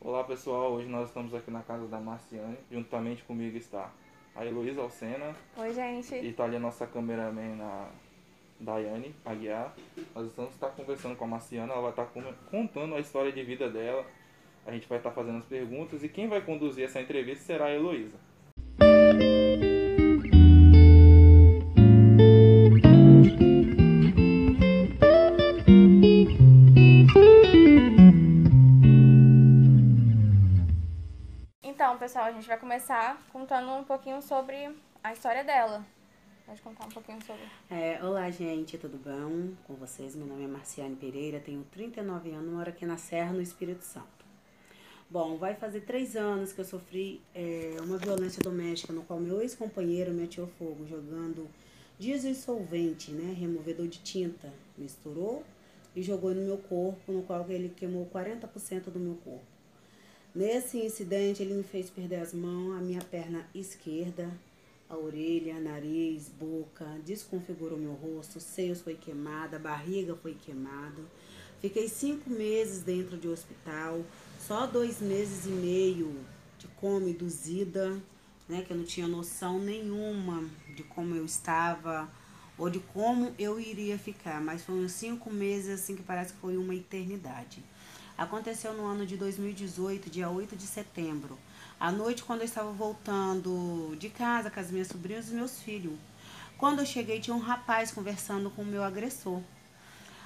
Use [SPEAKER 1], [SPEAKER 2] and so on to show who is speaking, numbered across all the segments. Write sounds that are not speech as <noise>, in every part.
[SPEAKER 1] Olá pessoal, hoje nós estamos aqui na casa da Marciane. Juntamente comigo está a Heloísa Alcena
[SPEAKER 2] Oi, gente.
[SPEAKER 1] e está ali a nossa cameraman, a Daiane Aguiar. Nós estamos estar conversando com a Marciana, ela vai estar com- contando a história de vida dela. A gente vai estar fazendo as perguntas e quem vai conduzir essa entrevista será a Heloísa.
[SPEAKER 2] Pessoal, a gente vai começar contando um pouquinho sobre a história dela. Pode contar um pouquinho sobre.
[SPEAKER 3] É, olá, gente, tudo bom com vocês? Meu nome é Marciane Pereira, tenho 39 anos, moro aqui na Serra, no Espírito Santo. Bom, vai fazer três anos que eu sofri é, uma violência doméstica, no qual meu ex-companheiro me atirou fogo, jogando diesel solvente, né, removedor de tinta, misturou e jogou no meu corpo, no qual ele queimou 40% do meu corpo. Nesse incidente, ele me fez perder as mãos, a minha perna esquerda, a orelha, nariz, boca, desconfigurou meu rosto, seios foi queimada, barriga foi queimada. Fiquei cinco meses dentro de hospital, só dois meses e meio de coma induzida, né, que eu não tinha noção nenhuma de como eu estava ou de como eu iria ficar, mas uns cinco meses assim que parece que foi uma eternidade. Aconteceu no ano de 2018, dia 8 de setembro. À noite, quando eu estava voltando de casa com as minhas sobrinhas e meus filhos. Quando eu cheguei, tinha um rapaz conversando com o meu agressor.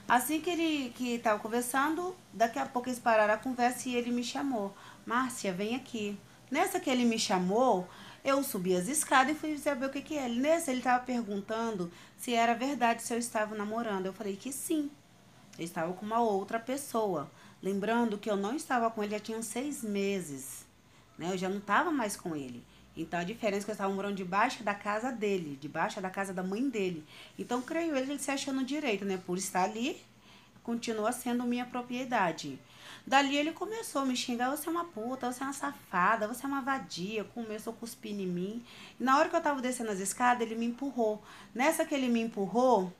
[SPEAKER 3] Assim que ele que estava conversando, daqui a pouco eles pararam a conversa e ele me chamou. Márcia, vem aqui. Nessa que ele me chamou, eu subi as escadas e fui saber o que que é. Nessa ele estava perguntando se era verdade se eu estava namorando. Eu falei que sim. Eu estava com uma outra pessoa. Lembrando que eu não estava com ele já tinha seis meses. Né? Eu já não estava mais com ele. Então a diferença é que eu estava morando debaixo da casa dele, debaixo da casa da mãe dele. Então creio ele, ele se achando direito, né? Por estar ali, continua sendo minha propriedade. Dali ele começou a me xingar, você é uma puta, você é uma safada, você é uma vadia, começou a cuspir em mim. E na hora que eu tava descendo as escadas, ele me empurrou. Nessa que ele me empurrou,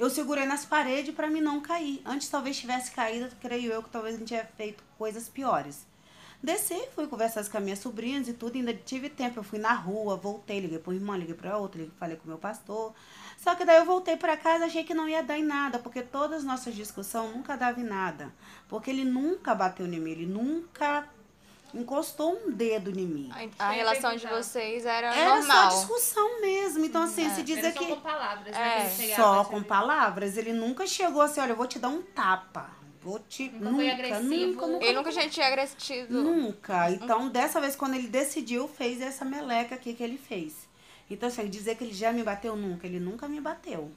[SPEAKER 3] eu segurei nas paredes para mim não cair. Antes talvez tivesse caído, creio eu que talvez não tinha feito coisas piores. Desci, fui conversar com as minhas sobrinhas e tudo, ainda tive tempo. Eu fui na rua, voltei, liguei para irmã, liguei para outra, liguei, falei com o meu pastor. Só que daí eu voltei para casa, achei que não ia dar em nada, porque todas as nossas discussões nunca davam em nada. Porque ele nunca bateu em mim, ele nunca encostou um dedo em mim.
[SPEAKER 2] A, a relação de vocês era,
[SPEAKER 3] Era
[SPEAKER 2] normal.
[SPEAKER 3] só discussão mesmo. Então, assim, se dizer
[SPEAKER 4] Era só
[SPEAKER 3] que.
[SPEAKER 4] com palavras,
[SPEAKER 2] É,
[SPEAKER 4] né? chegava
[SPEAKER 3] Só com palavras. Ele nunca chegou assim, olha, eu vou te dar um tapa. Vou te.
[SPEAKER 4] Nunca foi agressivo?
[SPEAKER 3] Nunca, nunca,
[SPEAKER 2] Ele nunca tinha te agressivo.
[SPEAKER 3] Nunca. Então, dessa vez, quando ele decidiu, fez essa meleca aqui que ele fez. Então, assim, dizer que ele já me bateu nunca, ele nunca me bateu.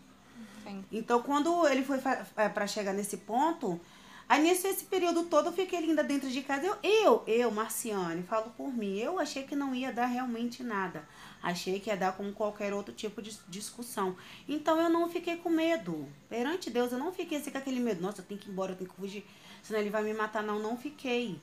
[SPEAKER 2] Sim.
[SPEAKER 3] Então, quando ele foi é, pra chegar nesse ponto, aí nesse esse período todo eu fiquei ainda dentro de casa. Eu, eu, eu, Marciane, falo por mim, eu achei que não ia dar realmente nada. Achei que ia dar como qualquer outro tipo de discussão. Então eu não fiquei com medo. Perante Deus, eu não fiquei assim com aquele medo. Nossa, eu tenho que ir embora, eu tenho que fugir. Senão ele vai me matar. Não, não fiquei.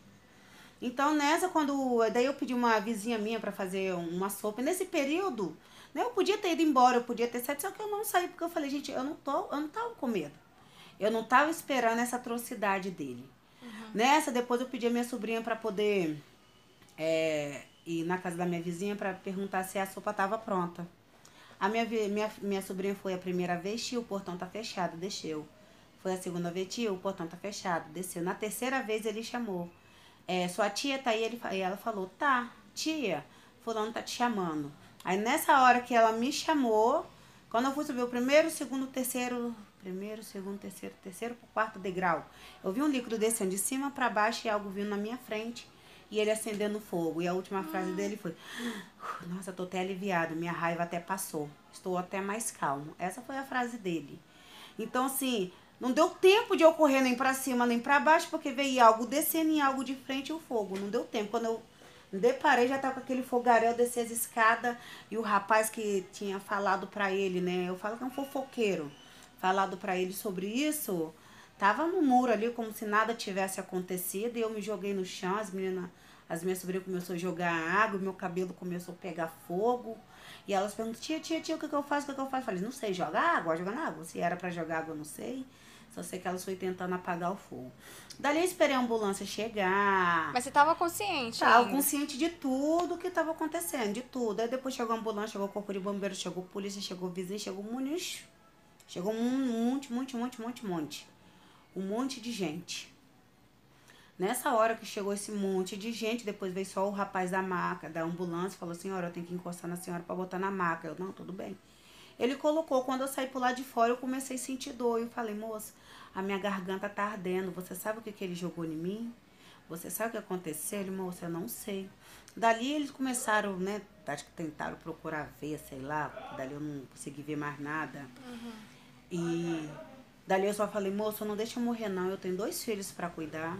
[SPEAKER 3] Então, nessa, quando. Daí eu pedi uma vizinha minha para fazer uma sopa. Nesse período, né, eu podia ter ido embora, eu podia ter saído, só que eu não saí, porque eu falei, gente, eu não tô, eu não tava com medo. Eu não tava esperando essa atrocidade dele. Nessa, depois eu pedi a minha sobrinha para poder é, ir na casa da minha vizinha para perguntar se a sopa tava pronta. A minha, minha, minha sobrinha foi a primeira vez, tio, o portão tá fechado, desceu. Foi a segunda vez, tio, o portão tá fechado, desceu. Na terceira vez ele chamou. É, sua tia tá aí, ele, e ela falou, tá, tia, fulano tá te chamando. Aí nessa hora que ela me chamou, quando eu fui subir o primeiro, segundo, terceiro, primeiro, segundo, terceiro, terceiro pro quarto degrau, eu vi um líquido descendo de cima para baixo e algo vindo na minha frente e ele acendendo fogo. E a última frase dele foi: Nossa, tô até aliviado, minha raiva até passou, estou até mais calmo. Essa foi a frase dele. Então, assim, não deu tempo de eu correr nem pra cima nem pra baixo, porque veio algo descendo e algo de frente e o fogo. Não deu tempo. Quando eu deparei, já tava com aquele fogaréu, descer as escadas e o rapaz que tinha falado pra ele, né? Eu falo que é um fofoqueiro. Falado pra ele sobre isso, tava no muro ali como se nada tivesse acontecido e eu me joguei no chão, as meninas, as minhas sobrinhas começaram a jogar água, meu cabelo começou a pegar fogo. E elas perguntam, tia, tia, tia, o que, que eu faço? O que, que eu faço? Eu falei, não sei, joga água, joga na água. Se era pra jogar água, eu não sei. Só sei que ela foi tentando apagar o fogo. Dali eu esperei a ambulância chegar.
[SPEAKER 2] Mas você tava consciente?
[SPEAKER 3] Tava
[SPEAKER 2] ainda.
[SPEAKER 3] consciente de tudo que tava acontecendo, de tudo. Aí depois chegou a ambulância, chegou o corpo de bombeiro, chegou a polícia, chegou o vizinho, chegou um monte. Chegou um monte, monte, monte, monte, monte. Um monte de gente. Nessa hora que chegou esse monte de gente, depois veio só o rapaz da maca, da ambulância, falou: Senhora, eu tenho que encostar na senhora pra botar na maca. Eu, não, tudo bem. Ele colocou, quando eu saí por lá de fora, eu comecei a sentir dor. Eu falei, moça, a minha garganta tá ardendo. Você sabe o que, que ele jogou em mim? Você sabe o que aconteceu? Ele, moça, eu não sei. Dali eles começaram, né? Acho que tentaram procurar ver, sei lá. Dali eu não consegui ver mais nada. E dali eu só falei, moço, não deixa eu morrer não. Eu tenho dois filhos para cuidar.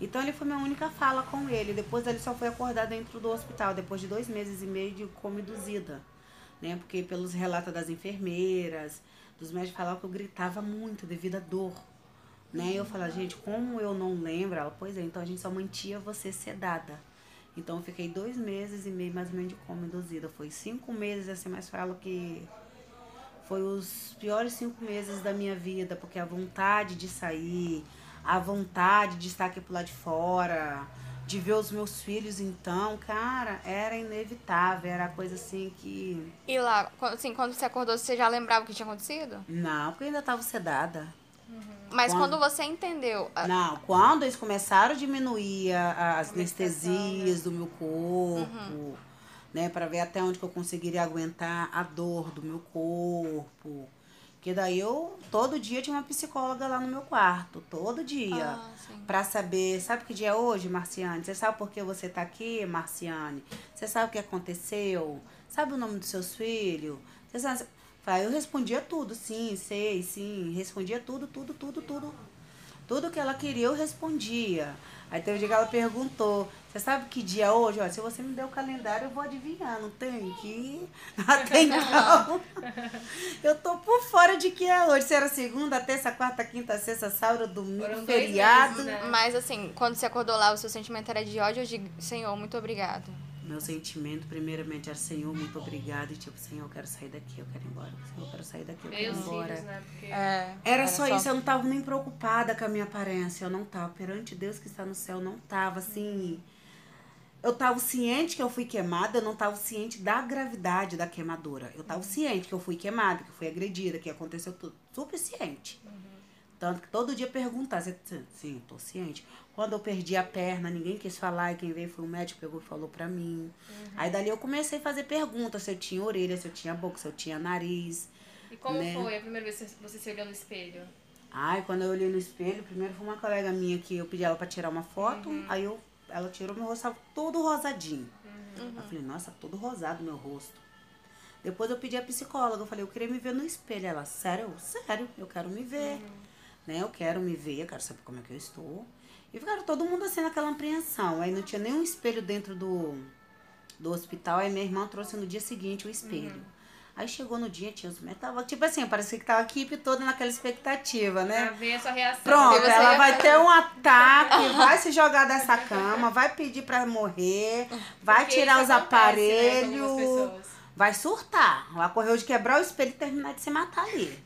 [SPEAKER 3] Então ele foi minha única fala com ele. Depois ele só foi acordar dentro do hospital, depois de dois meses e meio de coma induzida. Né? Porque pelos relatos das enfermeiras, dos médicos falavam que eu gritava muito devido à dor. Né? Eu falava, gente, como eu não lembro? Ela, pois é, então a gente só mantinha você sedada. Então eu fiquei dois meses e meio mais ou menos de coma induzida. Foi cinco meses, assim, mas falo que foi os piores cinco meses da minha vida, porque a vontade de sair, a vontade de estar aqui pro lado de fora, de ver os meus filhos, então, cara, era inevitável, era coisa assim que.
[SPEAKER 2] E lá, assim, quando você acordou, você já lembrava o que tinha acontecido?
[SPEAKER 3] Não, porque eu ainda tava sedada.
[SPEAKER 2] Mas
[SPEAKER 3] Quando?
[SPEAKER 2] quando você entendeu. a-
[SPEAKER 3] Não, quando eles começaram a diminuir as anestesias do meu corpo, né, para ver até onde que eu conseguiria aguentar a dor do meu corpo. Que daí eu todo dia tinha uma psicóloga lá no meu quarto, todo dia.
[SPEAKER 2] Ah.
[SPEAKER 3] Pra saber, sabe que dia é hoje, Marciane? Você sabe por que você tá aqui, Marciane? Você sabe o que aconteceu? Sabe o nome dos seus filhos? Você sabe... Eu respondia tudo, sim, sei, sim. Respondia tudo, tudo, tudo, tudo. Tudo que ela queria eu respondia. Aí teve um dia que ela perguntou, você sabe que dia é hoje? Olha, se você me der o calendário, eu vou adivinhar, não tem que... Até então, <laughs> eu tô por fora de que é hoje. Se era segunda, terça, quarta, quinta, sexta, sábado, domingo,
[SPEAKER 4] Foram
[SPEAKER 3] feriado.
[SPEAKER 4] meses, né?
[SPEAKER 2] Mas assim, quando você acordou lá, o seu sentimento era de ódio ou de Senhor, muito obrigado.
[SPEAKER 3] Meu sentimento, primeiramente, era Senhor, muito obrigado. E tipo, Senhor, eu quero sair daqui, eu quero ir embora. Senhor, eu quero sair daqui, eu quero ir
[SPEAKER 4] os
[SPEAKER 3] embora.
[SPEAKER 4] filhos, né? Porque
[SPEAKER 2] É.
[SPEAKER 3] Era só isso, eu não tava nem preocupada com a minha aparência. Eu não tava. Perante Deus que está no céu, eu não tava assim. Eu tava ciente que eu fui queimada, eu não tava ciente da gravidade da queimadura. Eu tava ciente que eu fui queimada, que eu fui agredida, que aconteceu tudo. Super ciente. Tanto que todo dia perguntar, você, sim, tô ciente. Quando eu perdi a perna, ninguém quis falar, e quem veio foi o médico, pegou e falou pra mim. Aí dali eu comecei a fazer perguntas, se eu tinha orelha, se eu tinha boca, se eu tinha nariz.
[SPEAKER 4] E como
[SPEAKER 3] Né?
[SPEAKER 4] foi a primeira vez que você se olhou no espelho?
[SPEAKER 3] Ai, quando eu olhei no espelho, primeiro foi uma colega minha que eu pedi ela pra tirar uma foto,
[SPEAKER 4] Uhum.
[SPEAKER 3] aí eu, ela tirou meu rosto, todo rosadinho.
[SPEAKER 4] Uhum.
[SPEAKER 3] Eu falei, nossa, todo rosado meu rosto. Depois eu pedi a psicóloga, eu falei, eu queria me ver no espelho. Ela, sério? Sério, eu quero me ver.
[SPEAKER 4] Uhum.
[SPEAKER 3] Né? Eu quero me ver, eu quero saber como é que eu estou. E ficaram todo mundo assim naquela apreensão. Aí não tinha nenhum espelho dentro do, do hospital. Aí minha irmã trouxe no dia seguinte o espelho.
[SPEAKER 4] Uhum.
[SPEAKER 3] Aí chegou no dia, tinha os tava Tipo assim, parecia que tava a equipe toda naquela expectativa, né?
[SPEAKER 4] Pra ver a sua reação.
[SPEAKER 3] Pronto, ela vai
[SPEAKER 2] fazer-
[SPEAKER 3] ter um ataque, <laughs> vai se jogar dessa cama, vai pedir pra morrer, vai
[SPEAKER 4] Porque
[SPEAKER 3] tirar os
[SPEAKER 4] né,
[SPEAKER 3] aparelhos,
[SPEAKER 4] pessoas.
[SPEAKER 3] vai surtar. Ela correu de quebrar o espelho e terminar de se matar ali.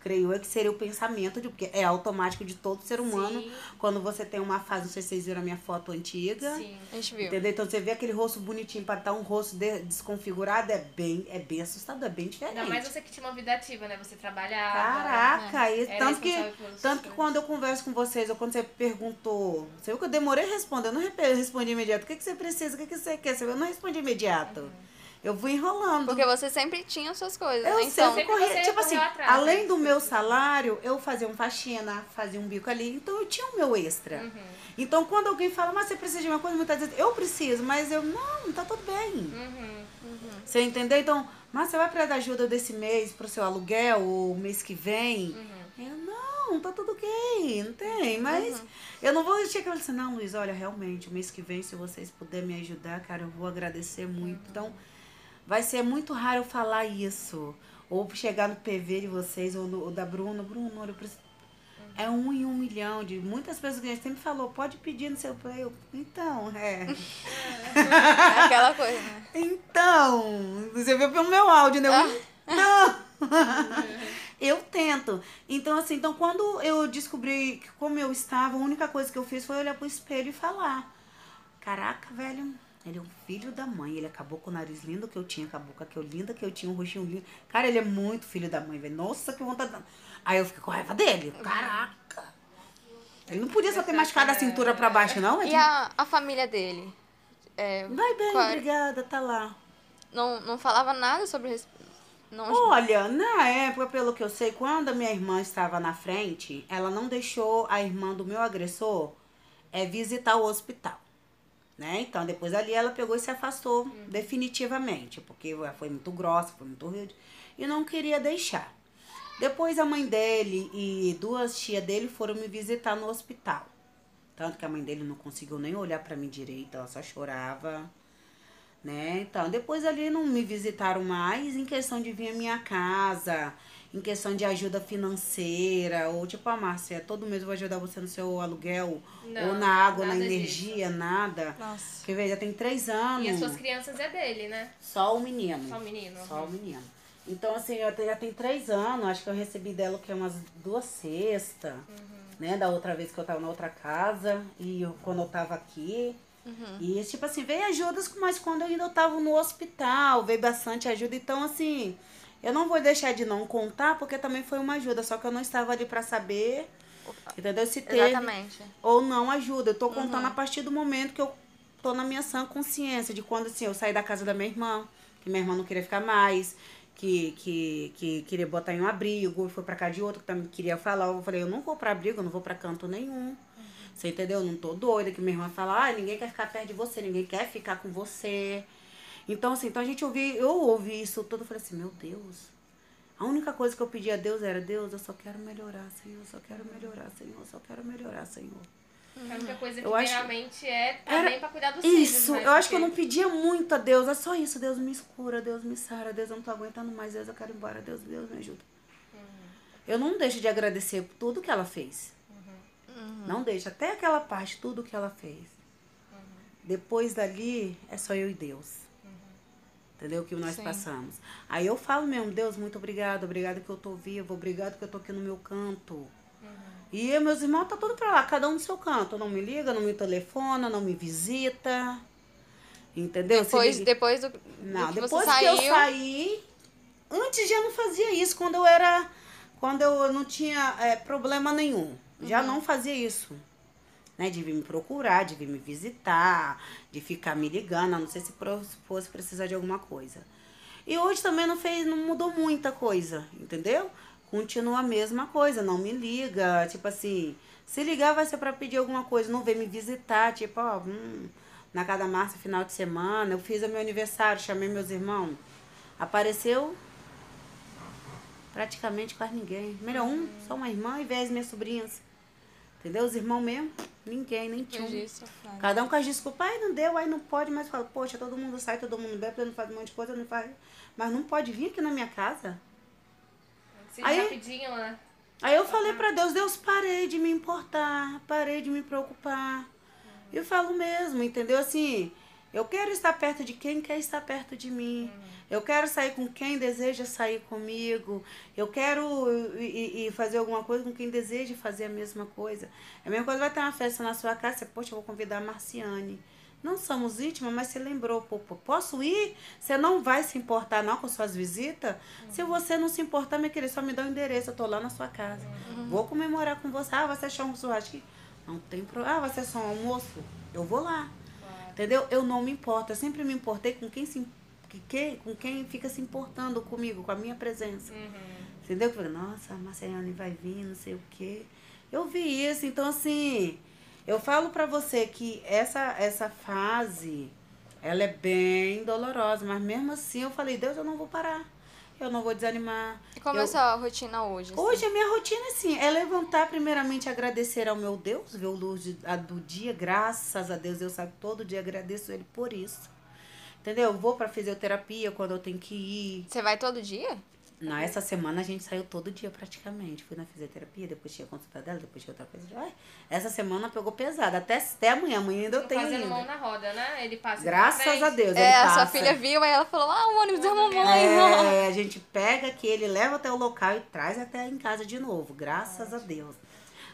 [SPEAKER 3] Creio eu que seria o pensamento, de, porque é automático de todo ser humano.
[SPEAKER 4] Sim.
[SPEAKER 3] Quando você tem uma fase, não sei se vocês viram a minha foto antiga.
[SPEAKER 4] Sim.
[SPEAKER 2] A gente viu.
[SPEAKER 3] Entendeu? Então você vê aquele rosto bonitinho para estar um rosto de- desconfigurado, é bem, é bem assustador, é bem diferente.
[SPEAKER 4] Ainda mais você que tinha uma vida ativa, né? Você trabalhava.
[SPEAKER 3] Caraca, e
[SPEAKER 4] Era
[SPEAKER 3] tanto que, tanto que quando eu converso com vocês, ou quando você perguntou, você viu que eu demorei a responder, eu não respondi imediato. O que, que você precisa? O que, que você quer? Eu não respondi imediato. Eu vou enrolando.
[SPEAKER 2] Porque você sempre tinha suas coisas,
[SPEAKER 3] eu
[SPEAKER 2] né?
[SPEAKER 3] sempre
[SPEAKER 2] Então,
[SPEAKER 4] Sempre
[SPEAKER 3] corria, tipo assim,
[SPEAKER 4] atrás,
[SPEAKER 3] além
[SPEAKER 4] né?
[SPEAKER 3] do meu salário, eu fazia um faxina, fazia um bico ali, então eu tinha o meu extra.
[SPEAKER 4] Uhum.
[SPEAKER 3] Então quando alguém fala, mas você precisa de uma coisa, muitas vezes eu preciso, mas eu, não, tá tudo bem.
[SPEAKER 4] Uhum.
[SPEAKER 3] Você entendeu? Então, mas você vai precisar da ajuda desse mês pro seu aluguel, ou mês que vem?
[SPEAKER 4] Uhum.
[SPEAKER 3] Eu, não, tá tudo ok, não tem. Mas eu não vou chegar e falar assim, não, Luiz, olha, realmente, o mês que vem, se vocês puderem me ajudar, cara, eu vou agradecer muito. Então, vai ser muito raro eu falar isso. Ou chegar no PV de vocês, ou, no, ou da Bruna, Bruno, olha, eu preciso. É um em um milhão de muitas pessoas que a gente sempre falou, pode pedir no seu play. Eu, Então, é.
[SPEAKER 2] é <laughs> aquela coisa, né?
[SPEAKER 3] Então, você viu pelo meu áudio, né? Eu, Não! <laughs> Eu tento. Então, assim, então quando eu descobri como eu estava, a única coisa que eu fiz foi olhar pro espelho e falar. Caraca, velho, ele é um filho da mãe. Ele acabou com o nariz lindo que eu tinha, com a boca que eu linda que eu tinha, um rostinho lindo. Cara, ele é muito filho da mãe, velho. Nossa, que vontade. Aí eu fiquei com raiva dele. Caraca. Ele não podia só ter machucado a cintura pra baixo, não?
[SPEAKER 2] E a, a família dele? É,
[SPEAKER 3] Vai bem,
[SPEAKER 2] qual-
[SPEAKER 3] obrigada, tá lá.
[SPEAKER 2] não, não falava nada sobre... Não,
[SPEAKER 3] Olha, na época, pelo que eu sei, quando a minha irmã estava na frente, ela não deixou a irmã do meu agressor é, visitar o hospital. Né? Então, depois ali ela pegou e se afastou definitivamente, porque foi muito grossa, foi muito rude, e não queria deixar. Depois a mãe dele e duas tias dele foram me visitar no hospital. Tanto que a mãe dele não conseguiu nem olhar pra mim direito, ela só chorava né? Então, depois ali não me visitaram mais em questão de vir à minha casa, em questão de ajuda financeira, ou tipo, a Márcia, todo mês eu vou ajudar você no seu aluguel,
[SPEAKER 4] Não,
[SPEAKER 3] ou na água, na energia, nada.
[SPEAKER 2] Nossa.
[SPEAKER 3] Porque veja, tem três anos.
[SPEAKER 4] E as suas crianças é dele, né?
[SPEAKER 3] Só o menino.
[SPEAKER 4] Só o menino.
[SPEAKER 3] Só o menino. Então, assim, eu já tem três anos, acho que eu recebi dela o que umas duas cestas, né? Da outra vez que eu tava na outra casa e eu- quando eu tava aqui. E, tipo assim, veio ajudas, mas quando eu ainda tava no hospital, veio bastante ajuda. Então, assim, eu não vou deixar de não contar, porque também foi uma ajuda, só que eu não estava ali pra saber, entendeu? Se teve
[SPEAKER 2] Exatamente.
[SPEAKER 3] ou não ajuda. Eu tô contando a partir do momento que eu tô na minha sã consciência de quando assim, eu saí da casa da minha irmã, que minha irmã não queria ficar mais, que, que, que queria botar em um abrigo, e foi pra casa de outro que também queria falar. Eu falei, eu não vou pra abrigo, eu não vou pra canto nenhum. Você entendeu? Eu não tô doida, que minha irmã fala, ah, ninguém quer ficar perto de você, ninguém quer ficar com você. Então, assim, então a gente ouvi, eu ouvi isso tudo, eu falei assim, meu Deus. A única coisa que eu pedi a Deus era, Deus, eu só quero melhorar, Senhor, eu só quero melhorar, Senhor, eu só quero melhorar, Senhor.
[SPEAKER 4] A única coisa que
[SPEAKER 3] Eu
[SPEAKER 4] primeiramente é
[SPEAKER 3] Era-
[SPEAKER 4] também pra cuidar dos filhos.
[SPEAKER 3] Isso,
[SPEAKER 4] né?
[SPEAKER 3] eu acho que eu não pedia muito a Deus, é só isso, Deus me escura, Deus me sara, Deus eu não tô aguentando mais, Deus eu quero ir embora, Deus, Deus me ajuda. Eu não deixo de agradecer por tudo que ela fez. Não deixo, até aquela parte, tudo que ela fez. Depois dali, é só eu e Deus. Entendeu? O que nós
[SPEAKER 2] Sim.
[SPEAKER 3] passamos. Aí eu falo mesmo, Deus, muito obrigado, obrigado que eu tô vivo, obrigado que eu tô aqui no meu canto. E eu, meus irmãos tá tudo pra lá, cada um no seu canto. Não me liga, não me telefona, não me visita. Entendeu? Se
[SPEAKER 2] Depois,
[SPEAKER 3] liga-
[SPEAKER 2] depois do, do
[SPEAKER 3] não,
[SPEAKER 2] que
[SPEAKER 3] depois
[SPEAKER 2] você
[SPEAKER 3] que
[SPEAKER 2] saiu...
[SPEAKER 3] eu saí, antes já não fazia isso, quando eu era, quando eu não tinha é, problema nenhum. Já não fazia isso. Né, de vir me procurar, de vir me visitar, de ficar me ligando, a não sei se fosse precisar de alguma coisa. E hoje também não fez, não mudou muita coisa, entendeu? Continua a mesma coisa, não me liga, tipo assim, se ligar vai ser pra pedir alguma coisa, não vem me visitar, tipo, ó, hum, na casa da Márcia, final de semana, eu fiz o meu aniversário, chamei meus irmãos, apareceu praticamente quase ninguém. Melhor um, só uma irmã e vez minhas sobrinhas. Entendeu? Os irmãos mesmo, ninguém, nem tinha.
[SPEAKER 2] nada.
[SPEAKER 3] Cada um com as desculpas, ai não deu, ai não pode, mas fala, poxa, todo mundo sai, todo mundo bebe, não faz um monte de coisa, não faz. Mas não pode vir aqui na minha casa. Aí-
[SPEAKER 4] rapidinho, né?
[SPEAKER 3] Aí eu falei pra Deus, Deus, parei de me importar, parei de me preocupar. E eu falo mesmo, entendeu? Assim, eu quero estar perto de quem quer estar perto de mim. Eu quero sair com quem deseja sair comigo. Eu quero ir- ir fazer alguma coisa com quem deseja fazer a mesma coisa. É a mesma coisa, vai ter uma festa na sua casa, você, poxa, eu vou convidar a Marciane. Não somos íntimas, mas você lembrou, pô, posso ir? Você não vai se importar não com suas visitas? Se você não se importar, minha querida, só me dá o endereço, eu tô lá na sua casa. Vou comemorar com você. Ah, ser achar um churrasco? Não tem problema. Ah, vai ser só um almoço? Eu vou lá. Entendeu? Eu não me importo. Eu sempre me importei com quem se que, que- com quem fica se importando comigo, com a minha presença. Entendeu? Eu falei, nossa, a Marciane vai vir, não sei o quê. Eu vi isso, então assim, eu falo pra você que essa, essa fase, ela é bem dolorosa, mas mesmo assim eu falei, Deus, eu não vou parar. Eu não vou desanimar.
[SPEAKER 2] E como
[SPEAKER 3] Eu-
[SPEAKER 2] é a sua rotina hoje? assim?
[SPEAKER 3] Hoje a minha rotina assim, é levantar primeiramente agradecer ao meu Deus, ver o luz do dia, graças a Deus, eu sabe todo dia agradeço ele por isso. Entendeu? Eu vou pra fisioterapia quando eu tenho que ir.
[SPEAKER 2] Você vai todo dia?
[SPEAKER 3] Na essa semana a gente saiu todo dia praticamente. Fui na fisioterapia, depois tinha consulta dela, depois tinha outra coisa. Ai, essa semana pegou pesado. Até, até amanhã. Amanhã ainda eu tenho
[SPEAKER 4] fazendo mão
[SPEAKER 3] ainda.
[SPEAKER 4] na roda, né? Ele passa
[SPEAKER 3] Graças a Deus.
[SPEAKER 2] É,
[SPEAKER 3] ele
[SPEAKER 2] a sua filha viu, aí ela falou, ah, o ônibus da mamãe.
[SPEAKER 3] É, a gente pega aqui, ele leva até o local e traz até em casa de novo, graças a Deus.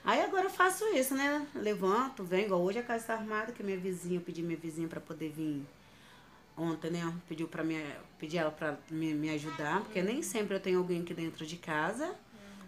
[SPEAKER 3] Aí agora eu faço isso, né? Levanto, venho, igual hoje a casa está arrumada, que minha vizinha, eu pedi minha vizinha para poder vir ontem, né? Pediu para me, pedi ela para me, me ajudar, porque nem sempre eu tenho alguém aqui dentro de casa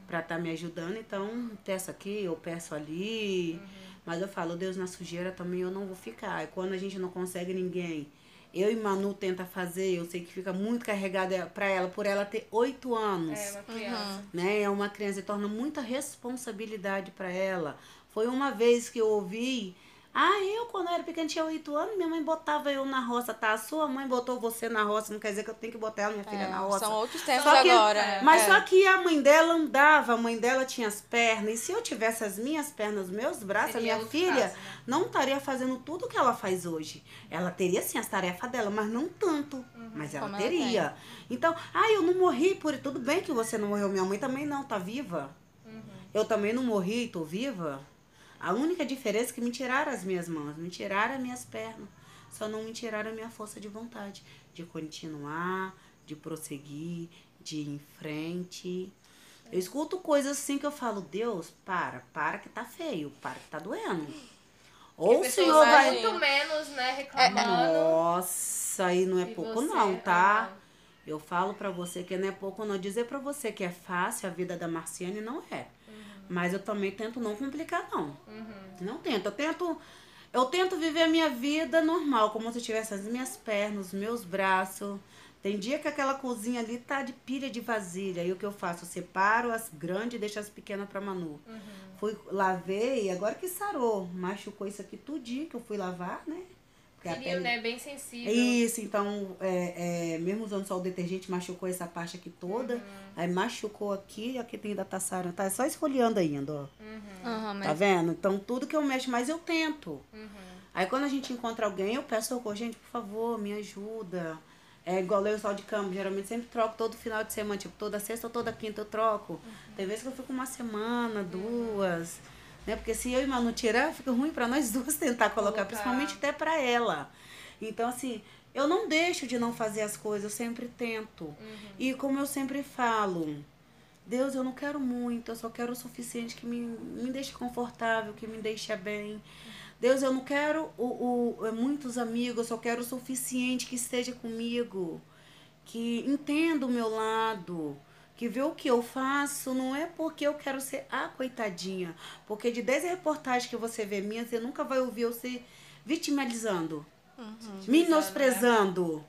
[SPEAKER 3] para estar me ajudando, então peço aqui, eu peço ali. Mas eu falo, Deus, na sujeira também eu não vou ficar. E quando a gente não consegue ninguém, eu e Manu tenta fazer, eu sei que fica muito carregada para ela, por ela ter oito anos
[SPEAKER 4] É, uma criança.
[SPEAKER 3] né? É uma criança e torna muita responsabilidade para ela. Foi uma vez que eu ouvi, ah, eu quando era pequena tinha oito anos, minha mãe botava eu na roça, tá? A sua mãe botou você na roça, não quer dizer que eu tenho que botar ela, minha filha,
[SPEAKER 2] É,
[SPEAKER 3] na roça.
[SPEAKER 2] são outros tempos
[SPEAKER 3] Só que-
[SPEAKER 2] agora. né?
[SPEAKER 3] Mas
[SPEAKER 2] É.
[SPEAKER 3] só que a mãe dela andava, a mãe dela tinha as pernas, e se eu tivesse as minhas pernas, os meus braços,
[SPEAKER 4] Seria
[SPEAKER 3] a minha filha
[SPEAKER 4] caso, né?
[SPEAKER 3] não estaria fazendo tudo que ela faz hoje. Ela teria sim as tarefas dela, mas não tanto. Mas ela
[SPEAKER 2] Como ela
[SPEAKER 3] teria. Então, ah, eu não morri por. Tudo bem que você não morreu, minha mãe também não, tá viva. Eu também não morri e tô viva. A única diferença é que me tiraram as minhas mãos, me tiraram as minhas pernas. Só não me tiraram a minha força de vontade. De continuar, de prosseguir, de ir em frente. Eu escuto coisas assim que eu falo, Deus, para, para que tá feio, para que tá doendo. Ou o Senhor vai.
[SPEAKER 4] muito menos, né,
[SPEAKER 3] É,
[SPEAKER 4] reclamando.
[SPEAKER 3] Nossa, aí não é
[SPEAKER 4] E
[SPEAKER 3] pouco
[SPEAKER 4] você?
[SPEAKER 3] não, tá?
[SPEAKER 4] Aham.
[SPEAKER 3] Eu falo pra você que não é pouco não. Dizer pra você que é fácil a vida da Marciane não é. Mas eu também tento não complicar não. Não tento. Eu tento eu tento viver a minha vida normal, como se eu tivesse as minhas pernas, os meus braços. Tem dia que aquela cozinha ali tá de pilha de vasilha. Aí o que eu faço? Eu separo as grandes e deixo as pequenas pra Manu. Fui, lavei, agora que sarou. Machucou isso aqui tudinho que eu fui lavar, né? Porque a
[SPEAKER 4] Feriu,
[SPEAKER 3] pele-
[SPEAKER 4] né? Bem sensível.
[SPEAKER 3] isso, então, é, é, mesmo usando só o detergente, machucou essa parte aqui toda. Aí machucou aqui, aqui tem ainda tá sarando, tá só esfoliando ainda, ó.
[SPEAKER 2] Mas
[SPEAKER 3] Tá vendo? Então, tudo que eu mexo, mas eu tento. Aí, quando a gente encontra alguém, eu peço socorro. Gente, por favor, me ajuda. É igual eu só de campo, geralmente sempre troco todo final de semana, tipo, toda sexta ou toda quinta eu troco. Tem vezes que eu fico uma semana, duas. Né? Porque se eu e Manu tirar, fica ruim pra nós <laughs> duas tentar colocar,
[SPEAKER 4] Colocar.
[SPEAKER 3] principalmente até pra ela. Então, assim, eu não deixo de não fazer as coisas, eu sempre tento. E como eu sempre falo, Deus, eu não quero muito, eu só quero o suficiente que me, me deixe confortável, que me deixe bem. Deus, eu não quero o, o, muitos amigos, eu só quero o suficiente que esteja comigo, que entenda o meu lado, que vê o que eu faço, não é porque eu quero ser a coitadinha. Porque de 10 reportagens que você vê minhas, você nunca vai ouvir eu ser vitimizando, menosprezando,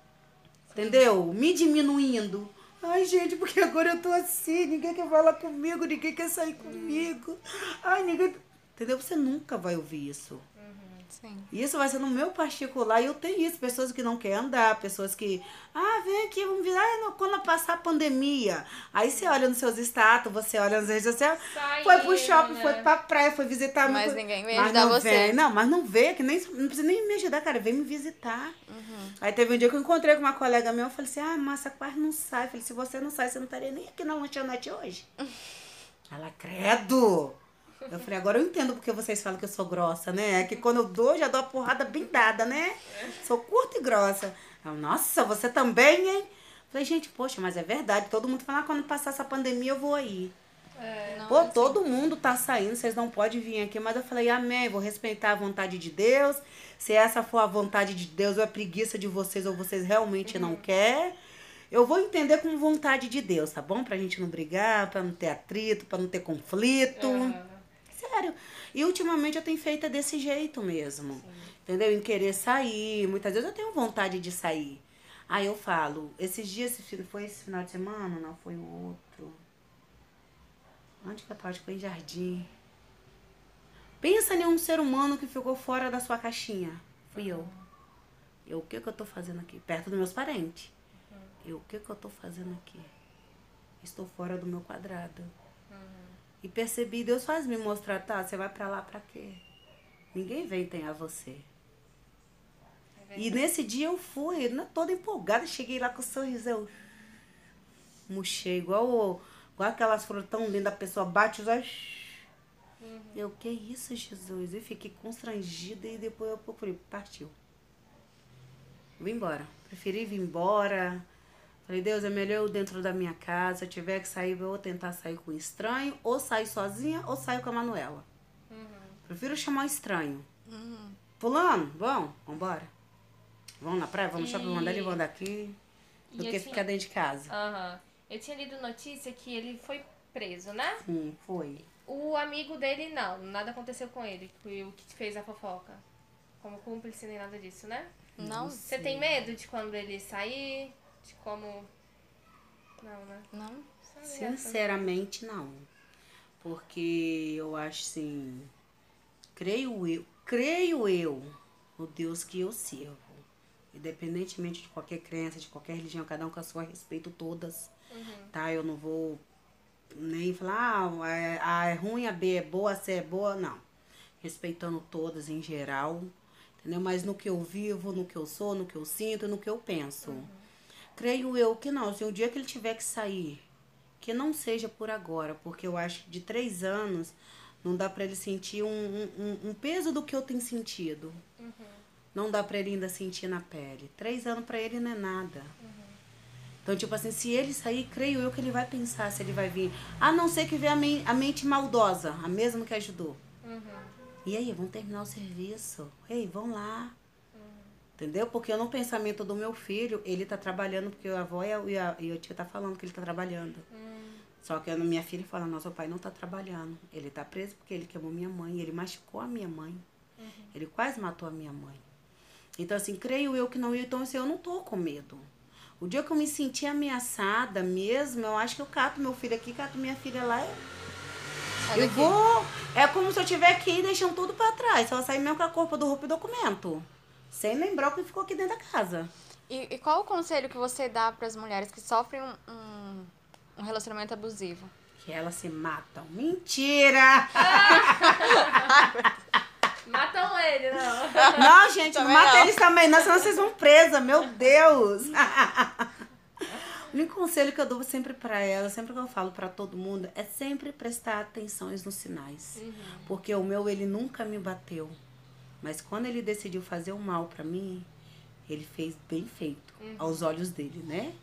[SPEAKER 3] entendeu? Me diminuindo. Ai, gente, porque agora eu tô assim, ninguém quer falar comigo, ninguém quer sair comigo. Ai, ninguém. Entendeu? Você nunca vai ouvir isso.
[SPEAKER 2] Sim.
[SPEAKER 3] Isso vai ser no meu particular e eu tenho isso. Pessoas que não querem andar, pessoas que. Ah, vem aqui, vamos virar ah, quando passar a pandemia. Aí você olha nos seus status, você olha nas redes sociais,
[SPEAKER 4] Saindo,
[SPEAKER 3] foi pro shopping,
[SPEAKER 4] né?
[SPEAKER 3] foi pra praia, foi visitar.
[SPEAKER 2] Mas ninguém
[SPEAKER 3] Mas
[SPEAKER 2] ajudar
[SPEAKER 3] não
[SPEAKER 2] você.
[SPEAKER 3] Vem, não, mas não veio, que nem, não precisa nem me ajudar, cara, vem me visitar.
[SPEAKER 2] Uhum.
[SPEAKER 3] Aí teve um dia que eu encontrei com uma colega minha, eu falei assim, ah, Márcia quase não sai. Eu falei, se você não sai, você não estaria nem aqui na lanchonete hoje. <laughs> Ela, credo! Eu falei, agora eu entendo porque vocês falam que eu sou grossa, né? É que quando eu dou, já dou a porrada bem dada, né? Sou curta e grossa. Ela, Nossa, você também, hein? Eu falei, gente, poxa, mas é verdade. Todo mundo fala, ah, quando passar essa pandemia eu vou aí.
[SPEAKER 4] É.
[SPEAKER 3] Pô, todo mundo tá saindo, vocês não podem vir aqui. Mas eu falei, amém, vou respeitar a vontade de Deus. Se essa for a vontade de Deus ou é preguiça de vocês ou vocês realmente não querem, eu vou entender como vontade de Deus, tá bom? Pra gente não brigar, pra não ter atrito, pra não ter conflito.
[SPEAKER 4] Aham.
[SPEAKER 3] E ultimamente eu tenho feito desse jeito mesmo. Entendeu? Em querer sair. Muitas vezes eu tenho vontade de sair. Aí eu falo, esses dias, foi esse final de semana? Não, foi o outro. Onde que eu tava? Foi em Jardim. Pensa em um ser humano que ficou fora da sua caixinha. Fui eu. Eu, o que que eu tô fazendo aqui? Perto dos meus parentes. Eu, o que que eu tô fazendo aqui? Estou fora do meu quadrado. E percebi, Deus faz me mostrar, tá? Você vai pra lá pra quê? Ninguém vem tem a você. E nesse dia eu fui, toda empolgada, cheguei lá com o sorriso. Eu... murchei, igual, igual aquelas flores tão lindas, a pessoa bate os olhos. Eu, que isso, Jesus? Eu fiquei constrangida e depois eu procurei, partiu. Vim embora. Preferi vir embora. Falei, Deus, é melhor eu dentro da minha casa. Se eu tiver que sair, eu vou tentar sair com estranho, ou sair sozinha, ou sair com a Manuela. Prefiro chamar estranho. Fulano, vamos, vambora. Vamos na praia, vamos no shopping, vamos dali, vamos daqui. Do
[SPEAKER 4] E
[SPEAKER 3] que
[SPEAKER 4] tinha-
[SPEAKER 3] ficar dentro de casa.
[SPEAKER 4] Aham. Eu tinha lido notícia que ele foi preso, né?
[SPEAKER 3] Sim, foi.
[SPEAKER 4] O amigo dele, não. Nada aconteceu com ele. Foi o que fez a fofoca. Como cúmplice nem nada disso, né?
[SPEAKER 2] Não?
[SPEAKER 4] Você tem medo de quando ele sair? De como. Não, né?
[SPEAKER 2] Não?
[SPEAKER 3] Sinceramente, não. Porque eu acho assim. Creio eu, creio eu no Deus que eu sirvo. Independentemente de qualquer crença, de qualquer religião, cada um com a sua respeito todas. Tá? Eu não vou nem falar, ah, é, A é ruim, a B é boa, a C é boa, não. Respeitando todas em geral. Entendeu? Mas no que eu vivo, no que eu sou, no que eu sinto, no que eu penso. Creio eu que não. Se um dia que ele tiver que sair, que não seja por agora, porque eu acho que de três anos não dá pra ele sentir um, um, um peso do que eu tenho sentido. Não dá pra ele ainda sentir na pele. Três anos pra ele não é nada. Então, tipo assim, se ele sair, creio eu que ele vai pensar se ele vai vir. A não ser que venha a, men- a mente maldosa, a mesma que ajudou. E aí, vamos terminar o serviço. Ei, vão lá. Entendeu? Porque no pensamento do meu filho, ele tá trabalhando, porque a avó e a, e a, tia tá falando que ele tá trabalhando. Só que a minha filha fala, nosso pai não tá trabalhando. Ele tá preso porque ele queimou minha mãe, ele machucou a minha mãe. Ele quase matou a minha mãe. Então, assim, creio eu que não. Então, assim, eu não tô com medo. O dia que eu me senti ameaçada mesmo, eu acho que eu cato meu filho aqui, cato minha filha lá. Eu,
[SPEAKER 2] Olha
[SPEAKER 3] eu
[SPEAKER 2] aqui.
[SPEAKER 3] vou. É como se eu tiver que ir deixando tudo pra trás. Só sair mesmo com a corpo do roupa e documento. Sem lembrar o que ficou aqui dentro da casa.
[SPEAKER 2] E, e qual o conselho que você dá para as mulheres que sofrem um, um, um relacionamento abusivo?
[SPEAKER 3] Que elas se matam. Mentira! <laughs>
[SPEAKER 4] Matam ele, não. <laughs>
[SPEAKER 3] Não, gente, não
[SPEAKER 2] Também
[SPEAKER 3] mata
[SPEAKER 2] não.
[SPEAKER 3] eles também, não, senão vocês vão presa, meu Deus. <laughs> o único conselho que eu dou sempre pra ela, sempre que eu falo pra todo mundo, é sempre prestar atenção nos sinais. Porque o meu, ele nunca me bateu. Mas quando ele decidiu fazer o mal pra mim, ele fez bem feito, aos olhos dele, né?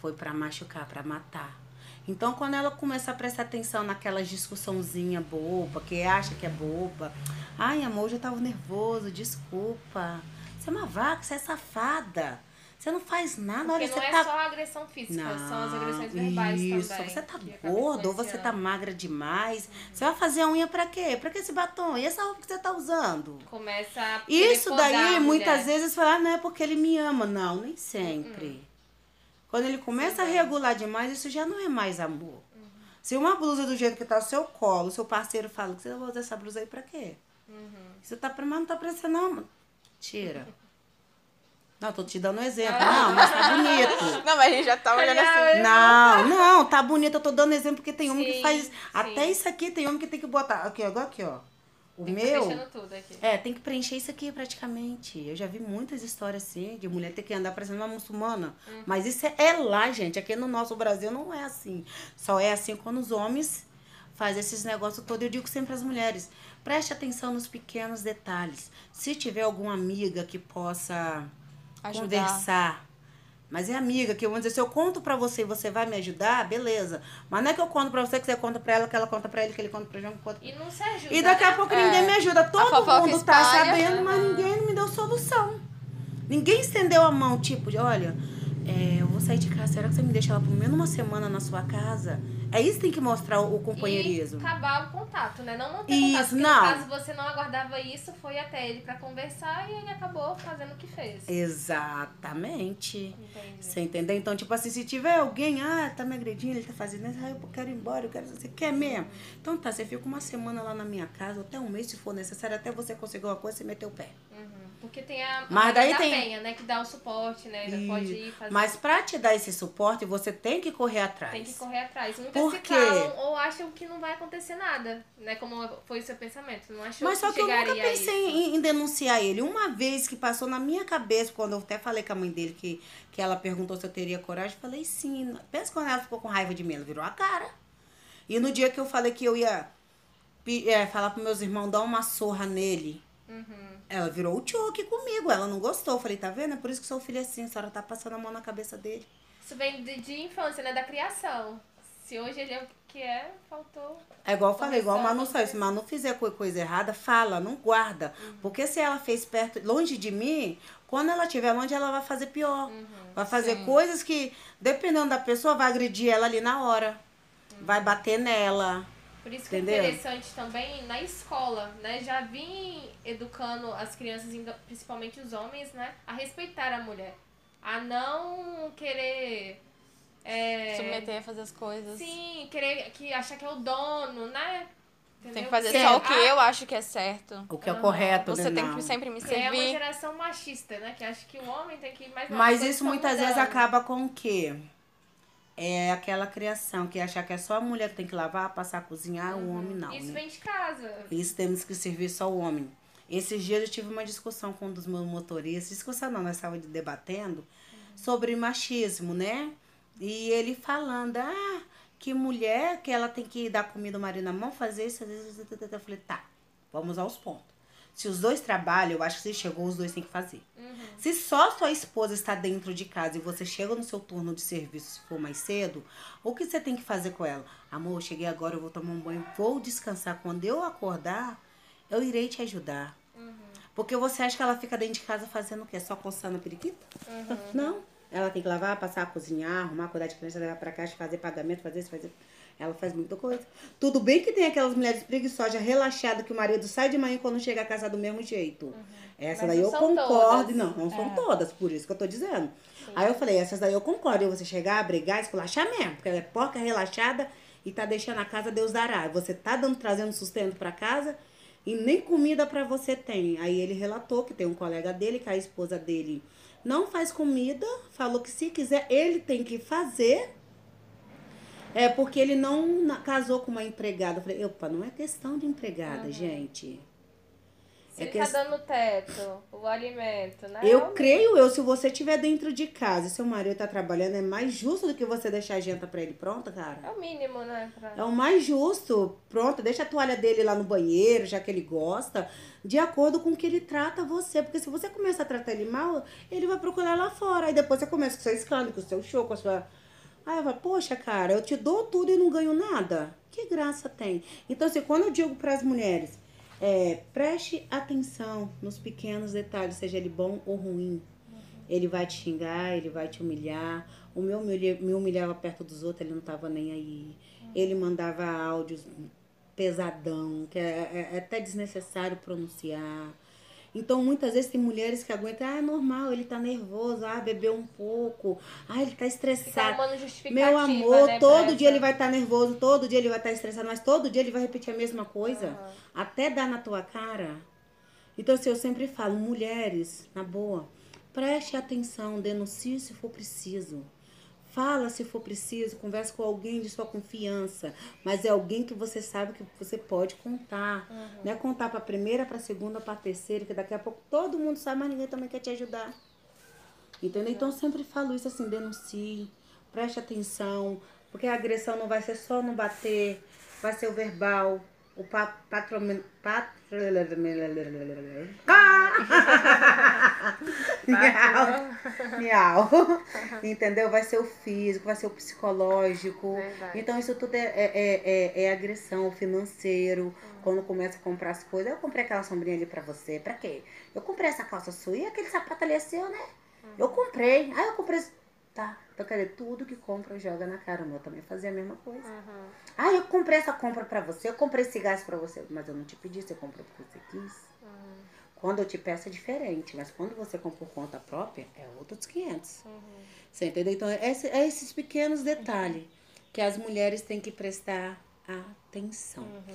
[SPEAKER 3] Foi pra machucar, pra matar. Então, quando ela começa a prestar atenção naquelas discussãozinha boba, que acha que é boba. Ai, amor, eu já tava nervoso, desculpa. Você é uma vaca, você é safada. Você não faz nada,
[SPEAKER 4] Porque
[SPEAKER 3] olha,
[SPEAKER 4] não
[SPEAKER 3] você
[SPEAKER 4] é
[SPEAKER 3] tá
[SPEAKER 4] só a agressão física,
[SPEAKER 3] não,
[SPEAKER 4] são as agressões verbais
[SPEAKER 3] isso.
[SPEAKER 4] também.
[SPEAKER 3] Você tá gorda ou você tá magra demais. Você vai fazer a unha pra quê? Pra que esse batom? E essa roupa que você tá usando?
[SPEAKER 4] Começa a
[SPEAKER 3] Isso daí, muitas vezes, fala, ah, não é porque ele me ama. Não, nem sempre. Quando ele começa a regular demais, isso já não é mais amor. Se uma blusa do jeito que tá o seu colo, seu parceiro fala que você vai usar essa blusa aí pra quê? Você tá pra mas não tá parecendo, não, mano. Tira. <laughs> Não, tô te dando um exemplo. Não, mas tá bonito. <laughs>
[SPEAKER 2] Não, mas a gente já tá olhando assim.
[SPEAKER 3] Não, não, tá bonito. Eu tô dando exemplo porque tem homem que
[SPEAKER 4] Sim,
[SPEAKER 3] faz.
[SPEAKER 4] sim.
[SPEAKER 3] Até isso aqui tem homem que tem que botar. Aqui, ó, igual aqui, ó. O
[SPEAKER 4] Tem que
[SPEAKER 3] meu.
[SPEAKER 4] fechando tudo aqui.
[SPEAKER 3] É, tem que preencher isso aqui praticamente. Eu já vi muitas histórias assim, de mulher ter que andar parecendo uma muçulmana. Mas isso é, é lá, gente. Aqui no nosso Brasil não é assim. Só é assim quando os homens fazem esses negócios todos. Eu digo sempre às mulheres, preste atenção nos pequenos detalhes. Se tiver alguma amiga que possa
[SPEAKER 2] Ajudar.
[SPEAKER 3] conversar. Mas é amiga, que eu vou dizer, se eu conto pra você e você vai me ajudar, beleza. Mas não é que eu conto pra você, que você conta pra ela, que ela conta pra ele, que ele conta pra João, que conta
[SPEAKER 4] E não se ajuda.
[SPEAKER 3] e daqui a
[SPEAKER 4] né?
[SPEAKER 3] pouco
[SPEAKER 2] É.
[SPEAKER 3] ninguém me ajuda. Todo mundo tá
[SPEAKER 2] espalha.
[SPEAKER 3] sabendo, mas ninguém me deu solução. Ninguém estendeu a mão, tipo, de, olha, é, eu vou sair de casa, será que você me deixa lá por menos uma semana na sua casa? É isso que tem que mostrar o, companheirismo.
[SPEAKER 4] E acabar o contato, né? Não manter
[SPEAKER 3] Isso,
[SPEAKER 4] contato. Porque
[SPEAKER 3] não.
[SPEAKER 4] no caso você não aguardava isso, foi até ele pra conversar e ele acabou fazendo o que fez.
[SPEAKER 3] Exatamente.
[SPEAKER 4] Entendi.
[SPEAKER 3] Você entendeu? Então, tipo assim, se tiver alguém, ah, tá me agredindo, ele tá fazendo isso, ah, eu quero ir embora, eu quero. Você quer mesmo? Então tá, você fica uma semana lá na minha casa, até um mês, se for necessário, até você conseguir uma coisa, você meter o pé.
[SPEAKER 4] Porque tem a,
[SPEAKER 3] Mas daí
[SPEAKER 4] da
[SPEAKER 3] tem-
[SPEAKER 4] penha, né? Que dá o suporte, né? Pode ir fazer.
[SPEAKER 3] Mas pra te dar esse suporte, você tem que correr atrás.
[SPEAKER 4] Tem que correr atrás. Muitas
[SPEAKER 3] Por
[SPEAKER 4] se
[SPEAKER 3] quê?
[SPEAKER 4] calam ou acham que não vai acontecer nada, né? Como foi o seu pensamento. Não achou
[SPEAKER 3] Mas só que eu
[SPEAKER 4] chegaria
[SPEAKER 3] nunca pensei em, em denunciar ele. Uma vez que passou na minha cabeça, quando eu até falei com a mãe dele, que, que ela perguntou se eu teria coragem, eu falei sim. Pensa quando ela ficou com raiva de mim, ela virou a cara. E no dia que eu falei que eu ia é, falar pros meus irmãos dar uma surra nele,
[SPEAKER 4] Uhum.
[SPEAKER 3] Ela virou o choque comigo. Ela não gostou. Eu falei, tá vendo? É por isso que seu filho é assim, a senhora tá passando a mão na cabeça dele.
[SPEAKER 4] Isso vem de, de infância, né? Da criação. Se hoje ele é o que é, faltou.
[SPEAKER 3] É igual eu falei, igual a Manu faz. Se Manu fizer co- coisa errada, fala, não guarda. Porque se ela fez perto, longe de mim, quando ela estiver longe, ela vai fazer pior. Vai fazer
[SPEAKER 2] Sim.
[SPEAKER 3] coisas que, dependendo da pessoa, vai agredir ela ali na hora. Vai bater nela.
[SPEAKER 4] Por isso que
[SPEAKER 3] Entendeu?
[SPEAKER 4] é interessante também na escola, né? Já vim educando as crianças, principalmente os homens, né? A respeitar a mulher. A não querer. É,
[SPEAKER 2] Submeter a fazer as coisas.
[SPEAKER 4] Sim, querer que achar que é o dono, né?
[SPEAKER 2] Tem
[SPEAKER 4] Entendeu?
[SPEAKER 2] que fazer só o que eu acho que é certo.
[SPEAKER 3] O que é o correto,
[SPEAKER 2] Você
[SPEAKER 3] né?
[SPEAKER 2] tem
[SPEAKER 3] Não.
[SPEAKER 2] que sempre me
[SPEAKER 4] É uma
[SPEAKER 2] servir.
[SPEAKER 4] geração machista, né? Que acha que o homem tem que ir mais
[SPEAKER 3] Mas isso muitas vezes acaba com o quê? É aquela criação que achar que é só a mulher que tem que lavar, passar, cozinhar, o homem não.
[SPEAKER 4] Isso
[SPEAKER 3] né?
[SPEAKER 4] vem de casa.
[SPEAKER 3] Isso temos que servir só o homem. Esses dias eu tive uma discussão com um dos meus motoristas, discussão não, nós estávamos debatendo sobre machismo, né? E ele falando, ah, que mulher, que ela tem que dar comida ao marido na mão, fazer isso, isso, isso. eu falei, tá, vamos aos pontos. Se os dois trabalham, eu acho que se chegou, os dois têm que fazer. Se só sua esposa está dentro de casa e você chega no seu turno de serviço, se for mais cedo, o que você tem que fazer com ela? Amor, cheguei agora, eu vou tomar um banho, vou descansar. Quando eu acordar, eu irei te ajudar. Porque você acha que ela fica dentro de casa fazendo o quê? Só coçando a periquita? Não. Ela tem que lavar, passar, cozinhar, arrumar, cuidar de criança, levar pra caixa, fazer pagamento, fazer isso, fazer. Ela faz muita coisa. Tudo bem que tem aquelas mulheres preguiçosas, relaxadas, que o marido sai de manhã e quando chega a casa do mesmo jeito. Essa
[SPEAKER 4] Mas
[SPEAKER 3] daí
[SPEAKER 4] não
[SPEAKER 3] eu concordo.
[SPEAKER 4] todas.
[SPEAKER 3] Não, não são todas, por isso que eu tô dizendo. Aí eu falei, essas daí eu concordo. E você chegar, brigar, esculachar mesmo. Porque ela é porca relaxada e tá deixando a casa Deus dará. Você tá dando, trazendo sustento pra casa e nem comida pra você tem. Aí ele relatou que tem um colega dele, que a esposa dele não faz comida, falou que se quiser ele tem que fazer. É porque ele não casou com uma empregada. Eu falei, opa, não é questão de empregada, gente.
[SPEAKER 4] Se
[SPEAKER 3] É
[SPEAKER 4] ele
[SPEAKER 3] que
[SPEAKER 4] tá dando teto, o alimento, né?
[SPEAKER 3] Eu creio eu, se você estiver dentro de casa e seu marido tá trabalhando, é mais justo do que você deixar a janta pra ele pronta, cara.
[SPEAKER 4] É o mínimo, né? Pra...
[SPEAKER 3] É o mais justo. Pronto, deixa a toalha dele lá no banheiro, já que ele gosta, de acordo com o que ele trata você. Porque se você começa a tratar ele mal, ele vai procurar lá fora. Aí depois você começa com o seu escândalo, com o seu show, com a sua. Aí eu falo, poxa, cara, eu te dou tudo e não ganho nada. Que graça tem? Então, assim, quando eu digo para as mulheres, é, preste atenção nos pequenos detalhes, seja ele bom ou ruim. Ele vai te xingar, ele vai te humilhar. O meu me humilha- me humilhava perto dos outros, ele não tava nem aí. Ele mandava áudios pesadão, que é, é até desnecessário pronunciar. Então, muitas vezes tem mulheres que aguentam, ah, é normal, ele tá nervoso, ah, bebeu um pouco, ah, ele tá estressado. Meu amor,
[SPEAKER 4] né,
[SPEAKER 3] todo
[SPEAKER 4] pra
[SPEAKER 3] dia ele
[SPEAKER 4] essa-
[SPEAKER 3] vai estar nervoso, todo dia ele vai estar estressado, mas todo dia ele vai repetir a mesma coisa,
[SPEAKER 4] Aham.
[SPEAKER 3] até dar na tua cara. Então, assim, eu sempre falo, mulheres, na boa, preste atenção, denuncie se for preciso. Fala se for preciso, converse com alguém de sua confiança, mas é alguém que você sabe que você pode contar. Não é contar para primeira, para segunda, para terceira, que daqui a pouco todo mundo sabe, mas ninguém também quer te ajudar. Entendeu? Então eu sempre falo isso assim, denuncie, preste atenção, porque a agressão não vai ser só no bater, vai ser o verbal, o pa patro... <laughs> patro... <laughs> Miau. <laughs> Entendeu? Vai ser o físico, vai ser o psicológico.
[SPEAKER 4] Verdade.
[SPEAKER 3] Então isso tudo é, é, é, é- é agressão, financeiro. Quando começa a comprar as coisas, eu comprei aquela sombrinha ali pra você. Pra quê? Eu comprei essa calça sua e aquele sapato ali é seu, né? Eu comprei. Ah, eu comprei. Tá. Então, quer dizer, tudo que compra joga na cara. O meu também fazia a mesma coisa.
[SPEAKER 4] Uhum.
[SPEAKER 3] Ah, eu comprei essa compra pra você, eu comprei esse gás pra você, mas eu não te pedi, você comprou porque você quis. Quando eu te peço é diferente, mas quando você compra por conta própria, é outros 500. Você entendeu? Então, é, é esses pequenos detalhes que as mulheres têm que prestar atenção.